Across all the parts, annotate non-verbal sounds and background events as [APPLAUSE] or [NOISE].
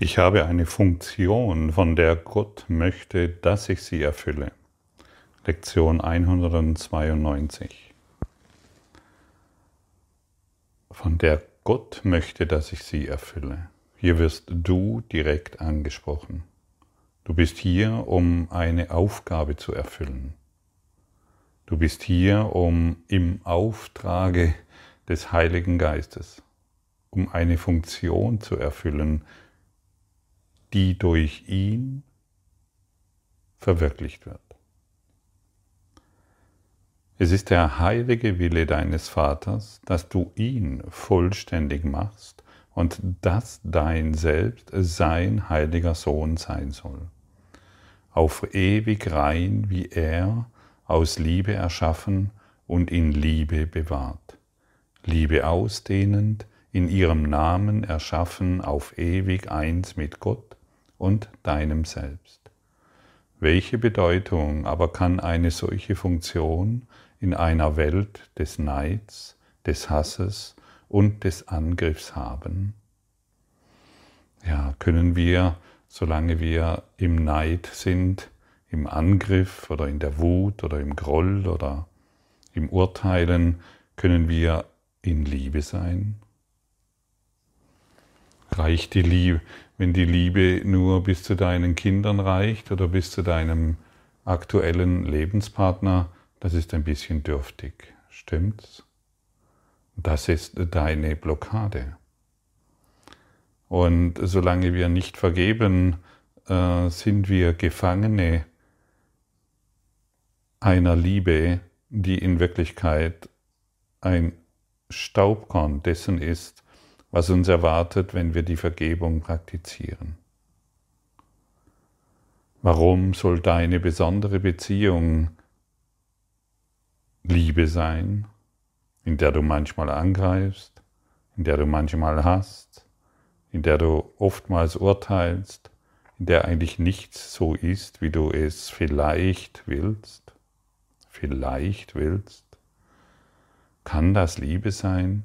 Ich habe eine Funktion, von der Gott möchte, dass ich sie erfülle. Lektion 192. Von der Gott möchte, dass ich sie erfülle. Hier wirst du direkt angesprochen. Du bist hier, um eine Aufgabe zu erfüllen. Du bist hier, um im Auftrage des Heiligen Geistes, um eine Funktion zu erfüllen, die durch ihn verwirklicht wird. Es ist der heilige Wille deines Vaters, dass du ihn vollständig machst und dass dein Selbst sein heiliger Sohn sein soll. Auf ewig rein wie er, aus Liebe erschaffen und in Liebe bewahrt. Liebe ausdehnend, in ihrem Namen erschaffen auf ewig eins mit Gott und deinem Selbst. Welche Bedeutung aber kann eine solche Funktion in einer Welt des Neids, des Hasses und des Angriffs haben? Ja, können wir, solange wir im Neid sind, im Angriff oder in der Wut oder im Groll oder im Urteilen, können wir in Liebe sein? Reicht die Liebe, wenn die Liebe nur bis zu deinen Kindern reicht oder bis zu deinem aktuellen Lebenspartner, das ist ein bisschen dürftig. Stimmt's? Das ist deine Blockade. Und solange wir nicht vergeben, äh, sind wir Gefangene einer Liebe, die in Wirklichkeit ein Staubkorn dessen ist, was uns erwartet, wenn wir die Vergebung praktizieren. Warum soll deine besondere Beziehung Liebe sein, in der du manchmal angreifst, in der du manchmal hast, in der du oftmals urteilst, in der eigentlich nichts so ist, wie du es vielleicht willst, vielleicht willst? Kann das Liebe sein?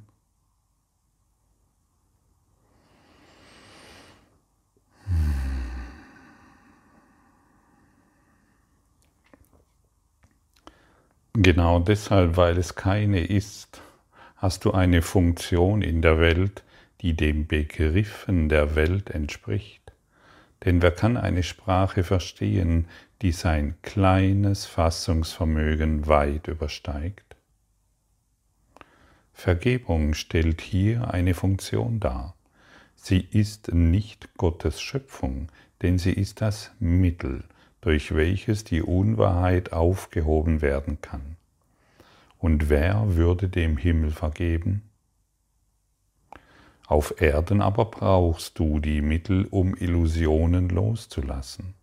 Genau deshalb, weil es keine ist, hast du eine Funktion in der Welt, die den Begriffen der Welt entspricht. Denn wer kann eine Sprache verstehen, die sein kleines Fassungsvermögen weit übersteigt? Vergebung stellt hier eine Funktion dar. Sie ist nicht Gottes Schöpfung, denn sie ist das Mittel, durch welches die Unwahrheit aufgehoben werden kann. Und wer würde dem Himmel vergeben? Auf Erden aber brauchst du die Mittel, um Illusionen loszulassen.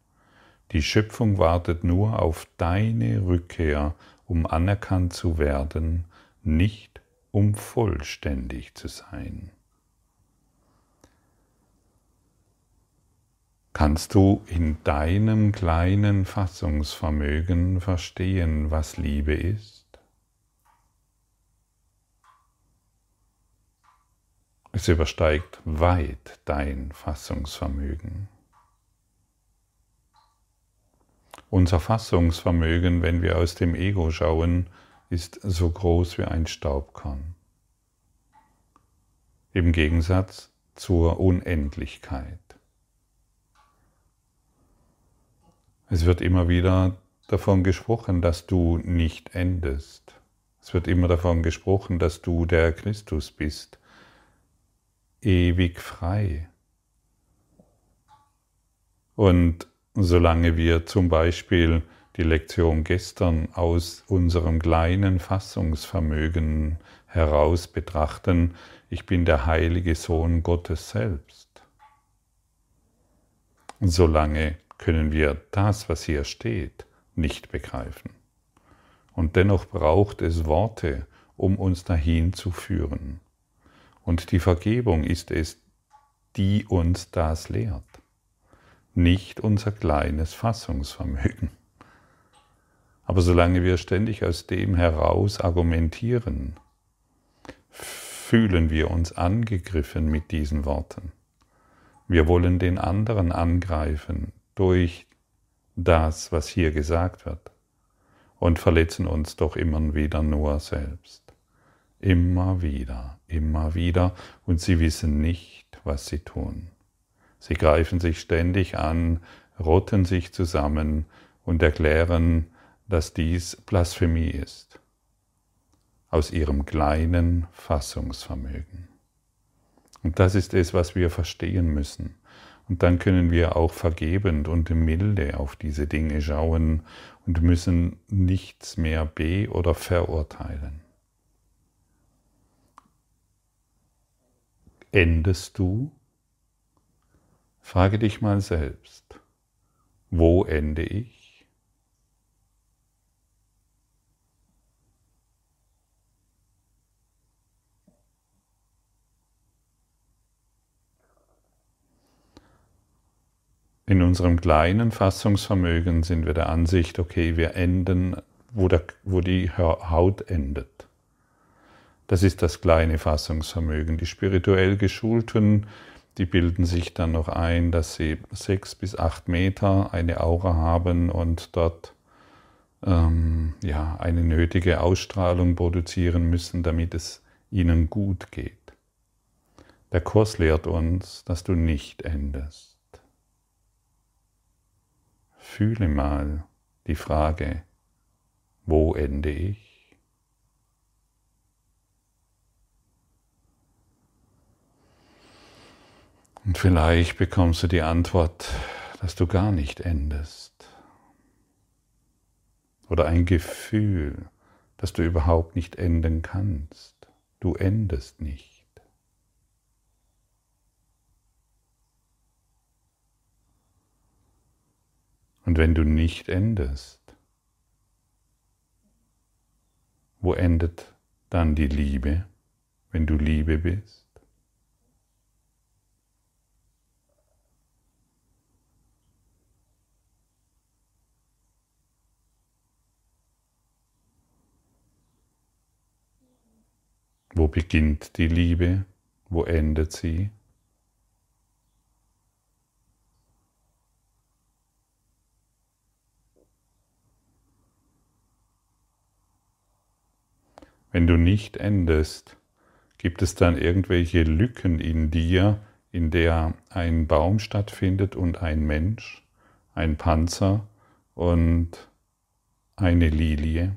Die Schöpfung wartet nur auf deine Rückkehr, um anerkannt zu werden, nicht um vollständig zu sein. Kannst du in deinem kleinen Fassungsvermögen verstehen, was Liebe ist? Es übersteigt weit dein Fassungsvermögen. Unser Fassungsvermögen, wenn wir aus dem Ego schauen, ist so groß wie ein Staubkorn. Im Gegensatz zur Unendlichkeit. Es wird immer wieder davon gesprochen, dass du nicht endest. Es wird immer davon gesprochen, dass du der Christus bist, ewig frei. Und solange wir zum Beispiel die Lektion gestern aus unserem kleinen Fassungsvermögen heraus betrachten, ich bin der heilige Sohn Gottes selbst. Solange können wir das, was hier steht, nicht begreifen. Und dennoch braucht es Worte, um uns dahin zu führen. Und die Vergebung ist es, die uns das lehrt, nicht unser kleines Fassungsvermögen. Aber solange wir ständig aus dem heraus argumentieren, fühlen wir uns angegriffen mit diesen Worten. Wir wollen den anderen angreifen durch das, was hier gesagt wird und verletzen uns doch immer wieder nur selbst. Immer wieder, immer wieder und sie wissen nicht, was sie tun. Sie greifen sich ständig an, rotten sich zusammen und erklären, dass dies Blasphemie ist, aus ihrem kleinen Fassungsvermögen. Und das ist es, was wir verstehen müssen. Und dann können wir auch vergebend und milde auf diese Dinge schauen und müssen nichts mehr be- oder verurteilen. Endest du? Frage dich mal selbst, wo ende ich? In unserem kleinen Fassungsvermögen sind wir der Ansicht, okay, wir enden, wo, der, wo die Haut endet. Das ist das kleine Fassungsvermögen. Die spirituell Geschulten, die bilden sich dann noch ein, dass sie sechs bis acht Meter eine Aura haben und dort ähm, ja, eine nötige Ausstrahlung produzieren müssen, damit es ihnen gut geht. Der Kurs lehrt uns, dass du nicht endest. Fühle mal die Frage, wo ende ich? Und vielleicht bekommst du die Antwort, dass du gar nicht endest. Oder ein Gefühl, dass du überhaupt nicht enden kannst. Du endest nicht. Und wenn du nicht endest, wo endet dann die Liebe, wenn du Liebe bist? Wo beginnt die Liebe? Wo endet sie? Wenn du nicht endest, gibt es dann irgendwelche Lücken in dir, in der ein Baum stattfindet und ein Mensch, ein Panzer und eine Lilie?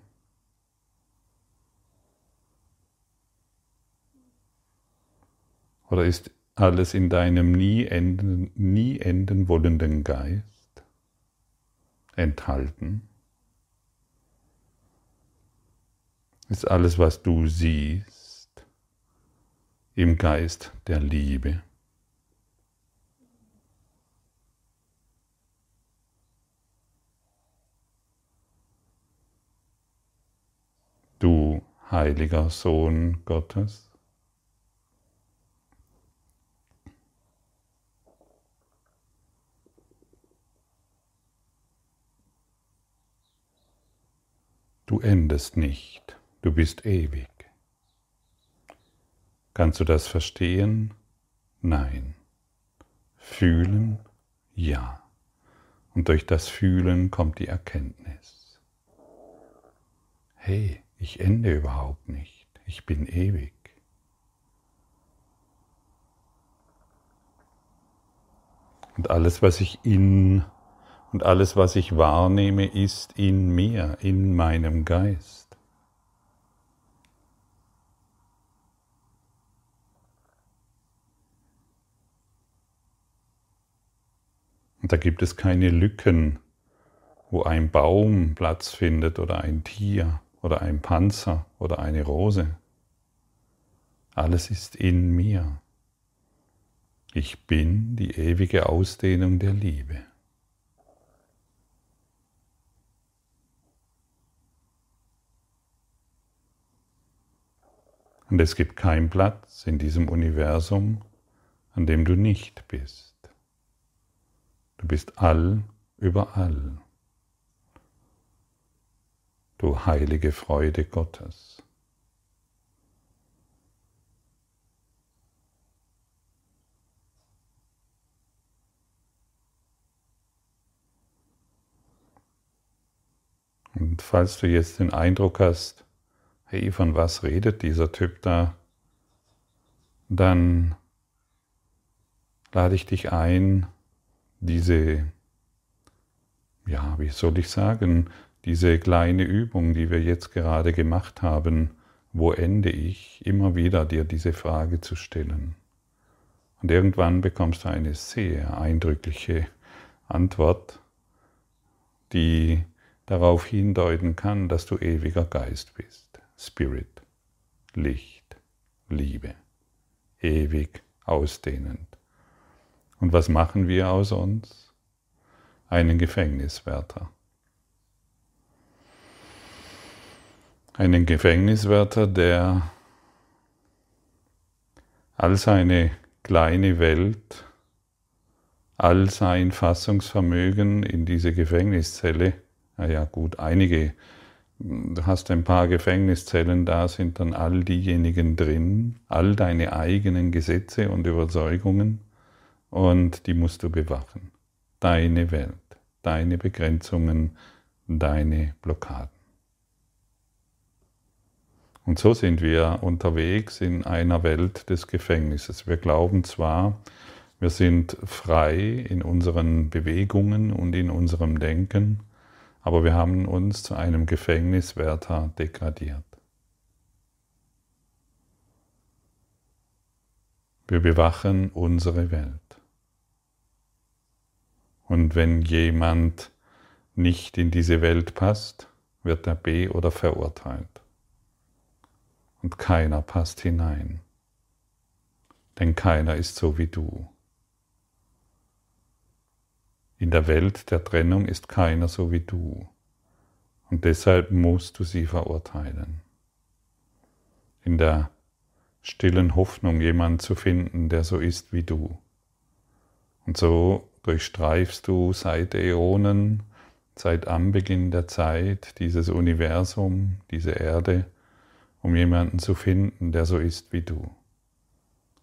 Oder ist alles in deinem nie enden, nie enden wollenden Geist enthalten? Ist alles, was du siehst, im Geist der Liebe. Du heiliger Sohn Gottes. Du endest nicht. Du bist ewig. Kannst du das verstehen? Nein. Fühlen? Ja. Und durch das Fühlen kommt die Erkenntnis. Hey, ich ende überhaupt nicht. Ich bin ewig. Und alles, was ich in und alles, was ich wahrnehme, ist in mir, in meinem Geist. Und da gibt es keine Lücken, wo ein Baum Platz findet oder ein Tier oder ein Panzer oder eine Rose. Alles ist in mir. Ich bin die ewige Ausdehnung der Liebe. Und es gibt keinen Platz in diesem Universum, an dem du nicht bist. Du bist all überall. Du heilige Freude Gottes. Und falls du jetzt den Eindruck hast, hey, von was redet dieser Typ da, dann lade ich dich ein, diese, ja, wie soll ich sagen, diese kleine Übung, die wir jetzt gerade gemacht haben, wo ende ich, immer wieder dir diese Frage zu stellen. Und irgendwann bekommst du eine sehr eindrückliche Antwort, die darauf hindeuten kann, dass du ewiger Geist bist. Spirit, Licht, Liebe, ewig ausdehnend. Und was machen wir aus uns? Einen Gefängniswärter. Einen Gefängniswärter, der all seine kleine Welt, all sein Fassungsvermögen in diese Gefängniszelle, naja gut, einige, du hast ein paar Gefängniszellen, da sind dann all diejenigen drin, all deine eigenen Gesetze und Überzeugungen und die musst du bewachen. Deine Welt, deine Begrenzungen, deine Blockaden. Und so sind wir unterwegs in einer Welt des Gefängnisses. Wir glauben zwar, wir sind frei in unseren Bewegungen und in unserem Denken, aber wir haben uns zu einem Gefängniswärter degradiert. Wir bewachen unsere Welt. Und wenn jemand nicht in diese Welt passt, wird er be- oder verurteilt und keiner passt hinein, denn keiner ist so wie du. In der Welt der Trennung ist keiner so wie du und deshalb musst du sie verurteilen. In der stillen Hoffnung, jemanden zu finden, der so ist wie du. Und so durchstreifst du seit Äonen, seit Anbeginn der Zeit dieses Universum, diese Erde, um jemanden zu finden, der so ist wie du.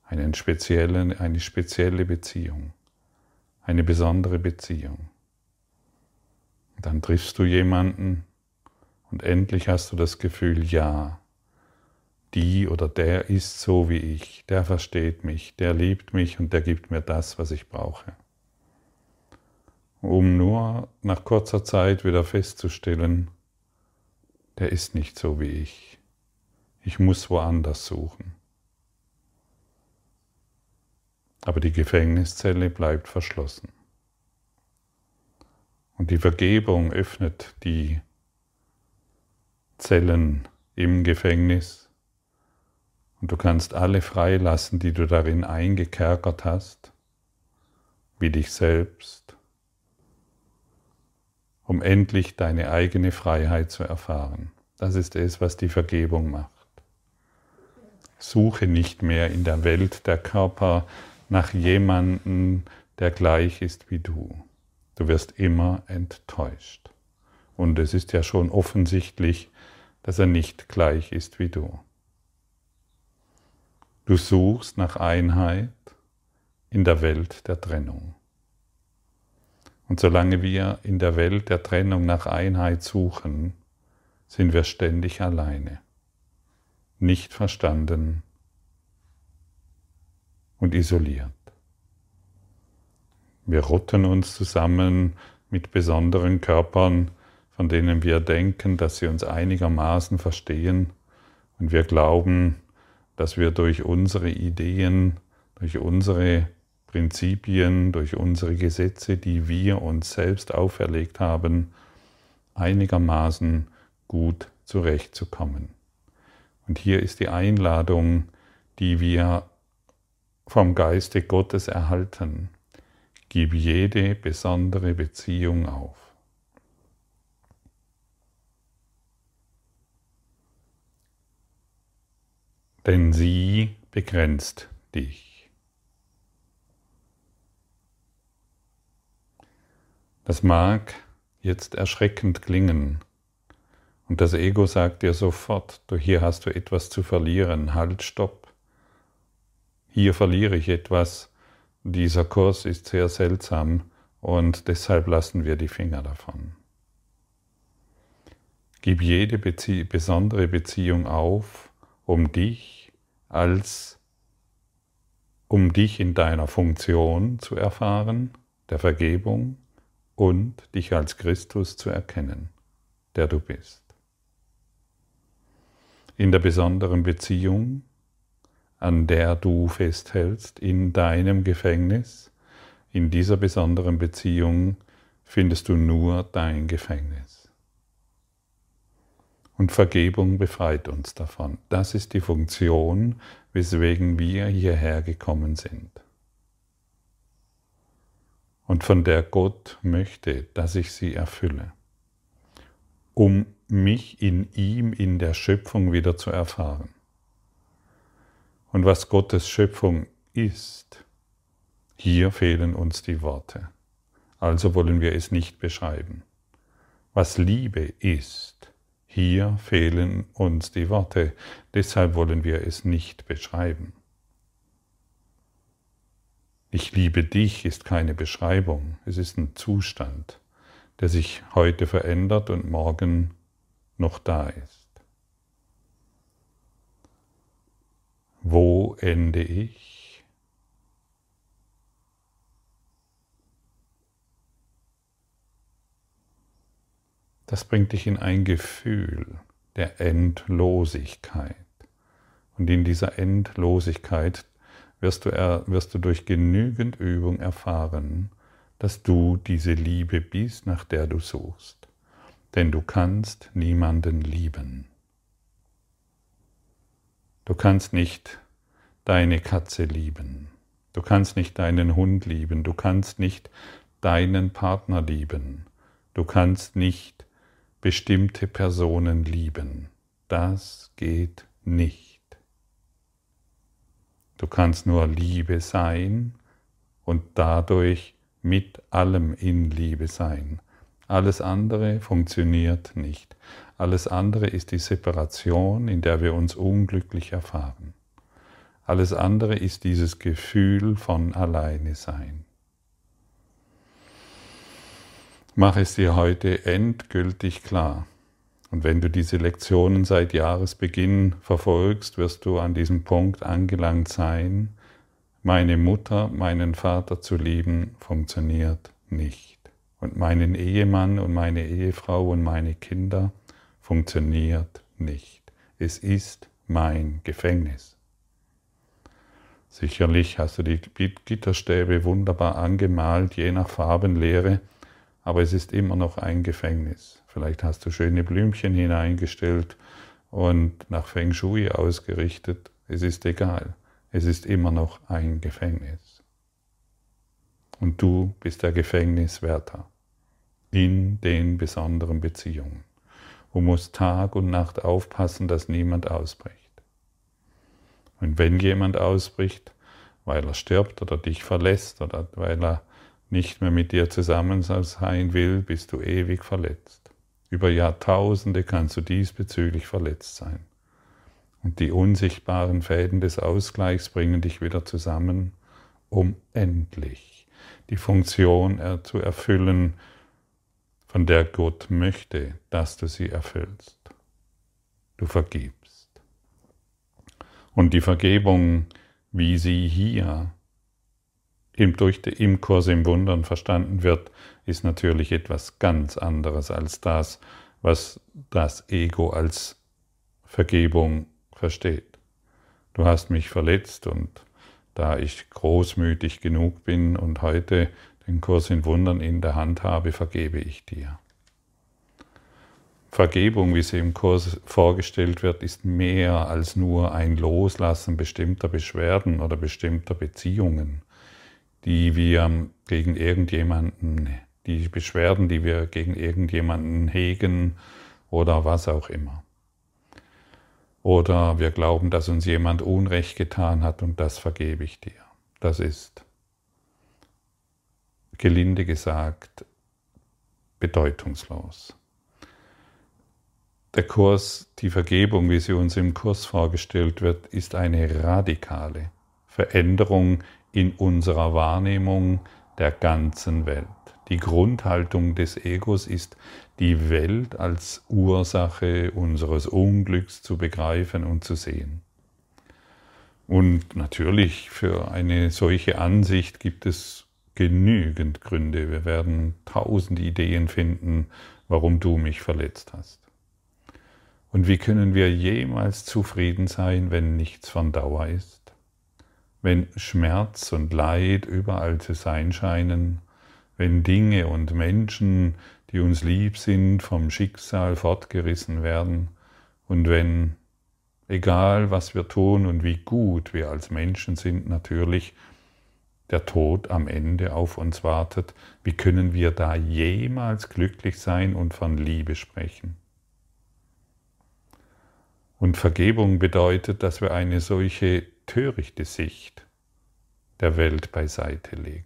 Einen speziellen, eine spezielle Beziehung, eine besondere Beziehung. Dann triffst du jemanden und endlich hast du das Gefühl, ja, die oder der ist so wie ich, der versteht mich, der liebt mich und der gibt mir das, was ich brauche. Um nur nach kurzer Zeit wieder festzustellen, der ist nicht so wie ich. Ich muss woanders suchen. Aber die Gefängniszelle bleibt verschlossen. Und die Vergebung öffnet die Zellen im Gefängnis und du kannst alle freilassen, die du darin eingekerkert hast, wie dich selbst, um endlich deine eigene Freiheit zu erfahren. Das ist es, was die Vergebung macht. Suche nicht mehr in der Welt der Körper nach jemandem, der gleich ist wie du. Du wirst immer enttäuscht. Und es ist ja schon offensichtlich, dass er nicht gleich ist wie du. Du suchst nach Einheit in der Welt der Trennung. Und solange wir in der Welt der Trennung nach Einheit suchen, sind wir ständig alleine nicht verstanden und isoliert. Wir rotten uns zusammen mit besonderen Körpern, von denen wir denken, dass sie uns einigermaßen verstehen und wir glauben, dass wir durch unsere Ideen, durch unsere Prinzipien, durch unsere Gesetze, die wir uns selbst auferlegt haben, einigermaßen gut zurechtzukommen. Und hier ist die Einladung, die wir vom Geiste Gottes erhalten. Gib jede besondere Beziehung auf. Denn sie begrenzt dich. Das mag jetzt erschreckend klingen, und das Ego sagt dir sofort, du hier hast du etwas zu verlieren, halt, stopp. Hier verliere ich etwas, dieser Kurs ist sehr seltsam und deshalb lassen wir die Finger davon. Gib jede Bezie besondere Beziehung auf, um dich als um dich in deiner Funktion zu erfahren, der Vergebung und dich als Christus zu erkennen, der du bist. In der besonderen Beziehung, an der du festhältst, in deinem Gefängnis, in dieser besonderen Beziehung findest du nur dein Gefängnis. Und Vergebung befreit uns davon. Das ist die Funktion, weswegen wir hierher gekommen sind. Und von der Gott möchte, dass ich sie erfülle, um mich in ihm, in der Schöpfung wieder zu erfahren. Und was Gottes Schöpfung ist, hier fehlen uns die Worte. Also wollen wir es nicht beschreiben. Was Liebe ist, hier fehlen uns die Worte, deshalb wollen wir es nicht beschreiben. Ich liebe dich ist keine Beschreibung, es ist ein Zustand, der sich heute verändert und morgen noch da ist. Wo ende ich? Das bringt dich in ein Gefühl der Endlosigkeit. Und in dieser Endlosigkeit wirst du, wirst du durch genügend Übung erfahren, dass du diese Liebe bist, nach der du suchst. Denn du kannst niemanden lieben. Du kannst nicht deine Katze lieben. Du kannst nicht deinen Hund lieben. Du kannst nicht deinen Partner lieben. Du kannst nicht bestimmte Personen lieben. Das geht nicht. Du kannst nur Liebe sein und dadurch mit allem in Liebe sein. Alles andere funktioniert nicht. Alles andere ist die Separation, in der wir uns unglücklich erfahren. Alles andere ist dieses Gefühl von alleine sein. Mach es dir heute endgültig klar. Und wenn du diese Lektionen seit Jahresbeginn verfolgst, wirst du an diesem Punkt angelangt sein, meine Mutter, meinen Vater zu lieben, funktioniert nicht. Und meinen Ehemann und meine Ehefrau und meine Kinder funktioniert nicht. Es ist mein Gefängnis. Sicherlich hast du die Gitterstäbe wunderbar angemalt, je nach Farbenlehre, aber es ist immer noch ein Gefängnis. Vielleicht hast du schöne Blümchen hineingestellt und nach Feng Shui ausgerichtet. Es ist egal. Es ist immer noch ein Gefängnis. Und du bist der Gefängniswärter in den besonderen Beziehungen. Du musst Tag und Nacht aufpassen, dass niemand ausbricht. Und wenn jemand ausbricht, weil er stirbt oder dich verlässt oder weil er nicht mehr mit dir zusammen sein will, bist du ewig verletzt. Über Jahrtausende kannst du diesbezüglich verletzt sein. Und die unsichtbaren Fäden des Ausgleichs bringen dich wieder zusammen, um endlich die Funktion zu erfüllen, von der Gott möchte, dass du sie erfüllst. Du vergibst. Und die Vergebung, wie sie hier im, durch, im Kurs im Wundern verstanden wird, ist natürlich etwas ganz anderes als das, was das Ego als Vergebung versteht. Du hast mich verletzt und da ich großmütig genug bin und heute den Kurs in Wundern in der Hand habe, vergebe ich dir. Vergebung, wie sie im Kurs vorgestellt wird, ist mehr als nur ein Loslassen bestimmter Beschwerden oder bestimmter Beziehungen die wir gegen irgendjemanden, die Beschwerden, die wir gegen irgendjemanden hegen oder was auch immer. Oder wir glauben, dass uns jemand Unrecht getan hat und das vergebe ich dir. Das ist, gelinde gesagt, bedeutungslos. Der Kurs, die Vergebung, wie sie uns im Kurs vorgestellt wird, ist eine radikale Veränderung in unserer Wahrnehmung der ganzen Welt. Die Grundhaltung des Egos ist, die Welt als Ursache unseres Unglücks zu begreifen und zu sehen. Und natürlich für eine solche Ansicht gibt es genügend Gründe. Wir werden tausend Ideen finden, warum du mich verletzt hast. Und wie können wir jemals zufrieden sein, wenn nichts von Dauer ist? Wenn Schmerz und Leid überall zu sein scheinen, wenn Dinge und Menschen, die uns lieb sind, vom Schicksal fortgerissen werden und wenn egal was wir tun und wie gut wir als Menschen sind, natürlich der Tod am Ende auf uns wartet, wie können wir da jemals glücklich sein und von Liebe sprechen? Und Vergebung bedeutet, dass wir eine solche törichte Sicht der Welt beiseite legen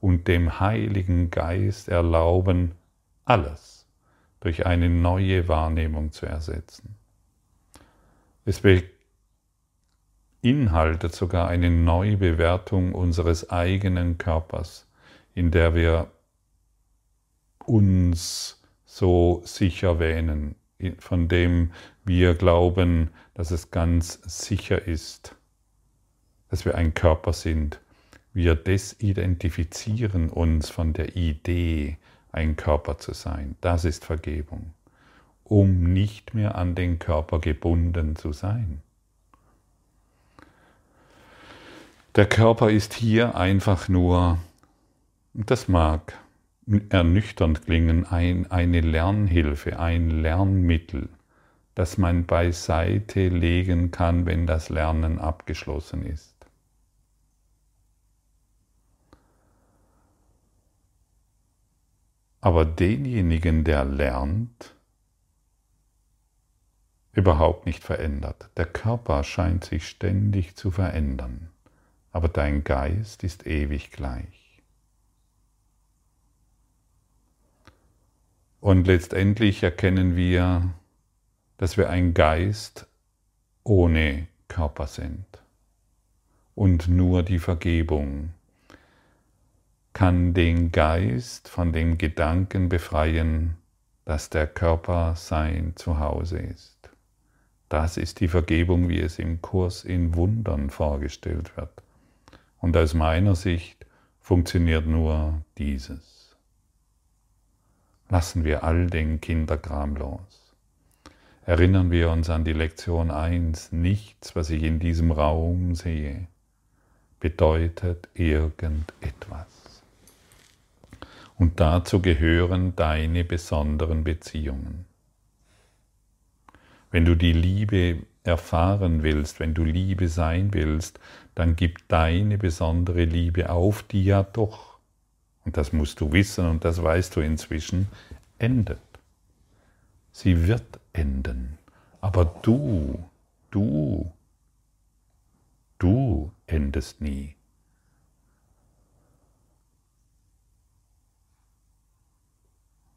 und dem Heiligen Geist erlauben, alles durch eine neue Wahrnehmung zu ersetzen. Es beinhaltet sogar eine Neubewertung unseres eigenen Körpers, in der wir uns so sicher wähnen, von dem wir glauben, dass es ganz sicher ist, dass wir ein Körper sind. Wir desidentifizieren uns von der Idee, ein Körper zu sein. Das ist Vergebung um nicht mehr an den Körper gebunden zu sein. Der Körper ist hier einfach nur, das mag ernüchternd klingen, ein, eine Lernhilfe, ein Lernmittel, das man beiseite legen kann, wenn das Lernen abgeschlossen ist. Aber denjenigen, der lernt, überhaupt nicht verändert. Der Körper scheint sich ständig zu verändern, aber dein Geist ist ewig gleich. Und letztendlich erkennen wir, dass wir ein Geist ohne Körper sind. Und nur die Vergebung kann den Geist von dem Gedanken befreien, dass der Körper sein Zuhause ist. Das ist die Vergebung, wie es im Kurs in Wundern vorgestellt wird. Und aus meiner Sicht funktioniert nur dieses. Lassen wir all den Kinderkram los. Erinnern wir uns an die Lektion 1, nichts, was ich in diesem Raum sehe, bedeutet irgendetwas. Und dazu gehören deine besonderen Beziehungen. Wenn du die Liebe erfahren willst, wenn du Liebe sein willst, dann gib deine besondere Liebe auf, die ja doch, und das musst du wissen und das weißt du inzwischen, endet. Sie wird enden. Aber du, du, du endest nie.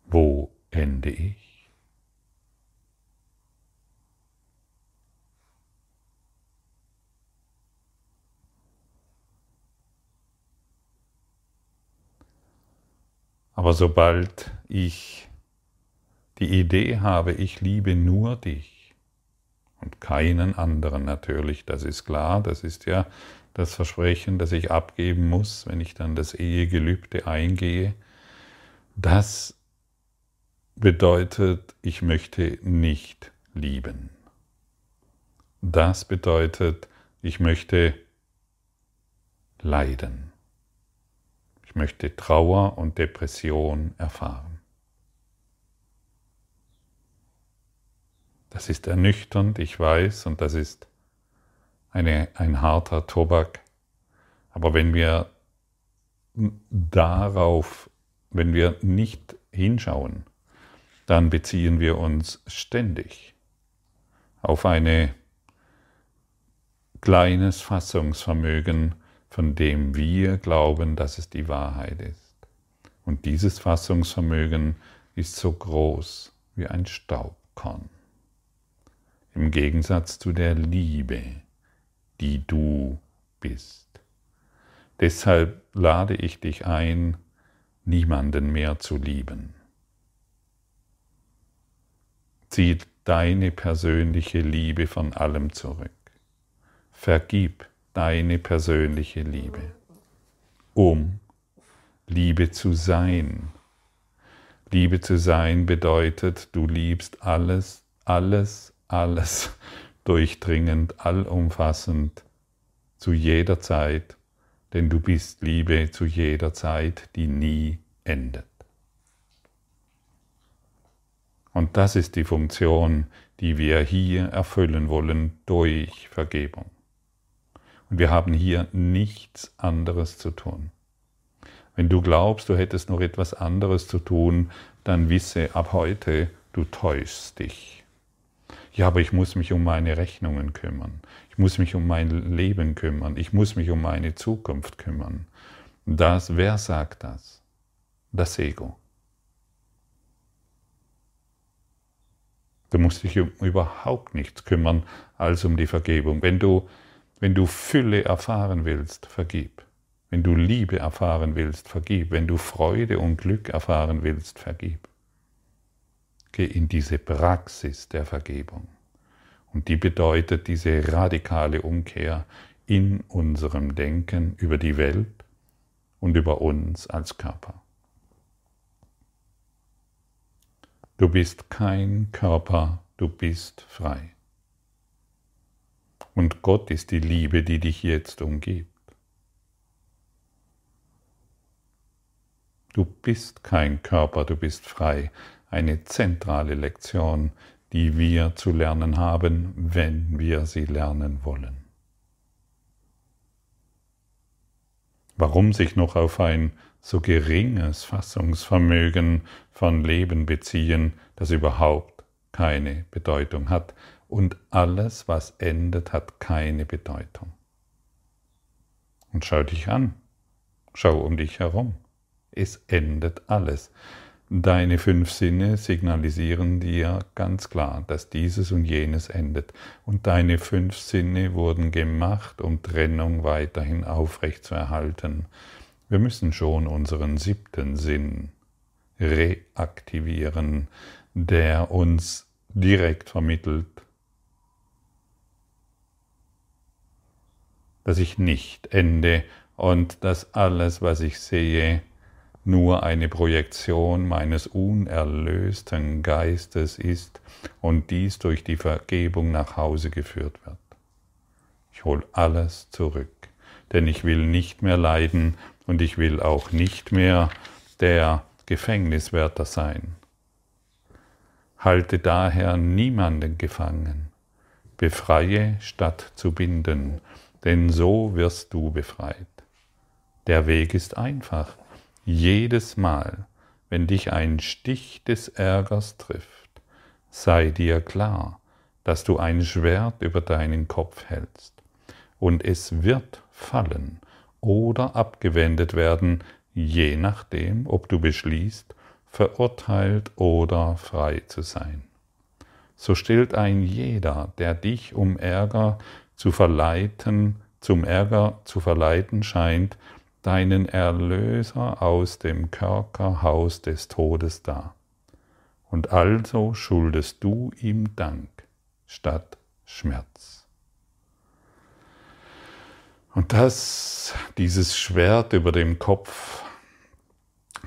Wo ende ich? Aber sobald ich die Idee habe, ich liebe nur dich und keinen anderen natürlich, das ist klar, das ist ja das Versprechen, das ich abgeben muss, wenn ich dann das Ehegelübde eingehe, das bedeutet, ich möchte nicht lieben. Das bedeutet, ich möchte leiden. Ich möchte Trauer und Depression erfahren. Das ist ernüchternd, ich weiß, und das ist eine, ein harter Tobak. Aber wenn wir darauf, wenn wir nicht hinschauen, dann beziehen wir uns ständig auf ein kleines Fassungsvermögen von dem wir glauben, dass es die Wahrheit ist. Und dieses Fassungsvermögen ist so groß wie ein Staubkorn. Im Gegensatz zu der Liebe, die du bist. Deshalb lade ich dich ein, niemanden mehr zu lieben. Zieh deine persönliche Liebe von allem zurück. Vergib deine persönliche Liebe, um Liebe zu sein. Liebe zu sein bedeutet, du liebst alles, alles, alles [LAUGHS] durchdringend, allumfassend, zu jeder Zeit, denn du bist Liebe zu jeder Zeit, die nie endet. Und das ist die Funktion, die wir hier erfüllen wollen durch Vergebung. Und wir haben hier nichts anderes zu tun. Wenn du glaubst, du hättest noch etwas anderes zu tun, dann wisse ab heute, du täuschst dich. Ja, aber ich muss mich um meine Rechnungen kümmern. Ich muss mich um mein Leben kümmern. Ich muss mich um meine Zukunft kümmern. Das, wer sagt das? Das Ego. Du musst dich um überhaupt nichts kümmern als um die Vergebung. Wenn du, wenn du Fülle erfahren willst, vergib. Wenn du Liebe erfahren willst, vergib. Wenn du Freude und Glück erfahren willst, vergib. Geh in diese Praxis der Vergebung. Und die bedeutet diese radikale Umkehr in unserem Denken über die Welt und über uns als Körper. Du bist kein Körper, du bist frei. Und Gott ist die Liebe, die dich jetzt umgibt. Du bist kein Körper, du bist frei eine zentrale Lektion, die wir zu lernen haben, wenn wir sie lernen wollen. Warum sich noch auf ein so geringes Fassungsvermögen von Leben beziehen, das überhaupt keine Bedeutung hat und alles, was endet, hat keine Bedeutung. Und schau dich an, schau um dich herum, es endet alles. Deine fünf Sinne signalisieren dir ganz klar, dass dieses und jenes endet. Und deine fünf Sinne wurden gemacht, um Trennung weiterhin aufrechtzuerhalten. Wir müssen schon unseren siebten Sinn reaktivieren, der uns direkt vermittelt, dass ich nicht ende und dass alles, was ich sehe, nur eine Projektion meines unerlösten Geistes ist und dies durch die Vergebung nach Hause geführt wird. Ich hole alles zurück, denn ich will nicht mehr leiden und ich will auch nicht mehr der Gefängniswärter sein. Halte daher niemanden gefangen, befreie statt zu binden, denn so wirst du befreit. Der Weg ist einfach, jedes Mal, wenn dich ein Stich des Ärgers trifft, sei dir klar, dass du ein Schwert über deinen Kopf hältst, und es wird fallen oder abgewendet werden, je nachdem, ob du beschließt, verurteilt oder frei zu sein. So stillt ein jeder, der dich um Ärger zu verleiten, zum Ärger zu verleiten scheint, deinen Erlöser aus dem Kerkerhaus des Todes dar. Und also schuldest du ihm Dank statt Schmerz. Und das, dieses Schwert über dem Kopf,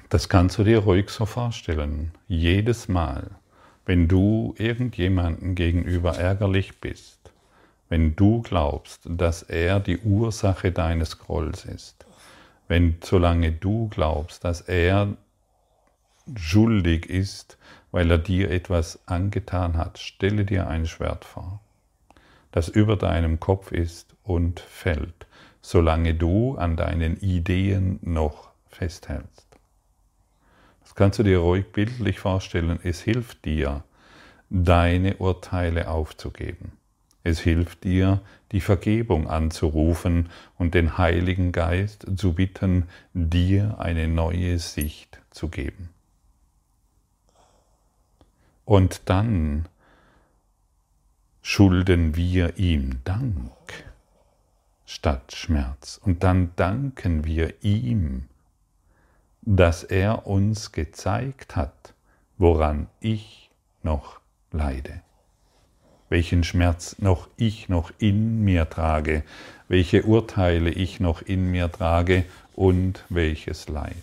das kannst du dir ruhig so vorstellen. Jedes Mal, wenn du irgendjemanden gegenüber ärgerlich bist, wenn du glaubst, dass er die Ursache deines Grolls ist, wenn solange du glaubst, dass er schuldig ist, weil er dir etwas angetan hat, stelle dir ein Schwert vor, das über deinem Kopf ist und fällt, solange du an deinen Ideen noch festhältst. Das kannst du dir ruhig bildlich vorstellen. Es hilft dir, deine Urteile aufzugeben. Es hilft dir, die Vergebung anzurufen und den Heiligen Geist zu bitten, dir eine neue Sicht zu geben. Und dann schulden wir ihm Dank statt Schmerz. Und dann danken wir ihm dass er uns gezeigt hat, woran ich noch leide, welchen Schmerz noch ich noch in mir trage, welche Urteile ich noch in mir trage und welches Leid.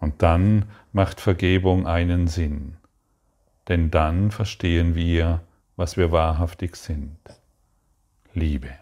Und dann macht Vergebung einen Sinn, denn dann verstehen wir, was wir wahrhaftig sind. Liebe.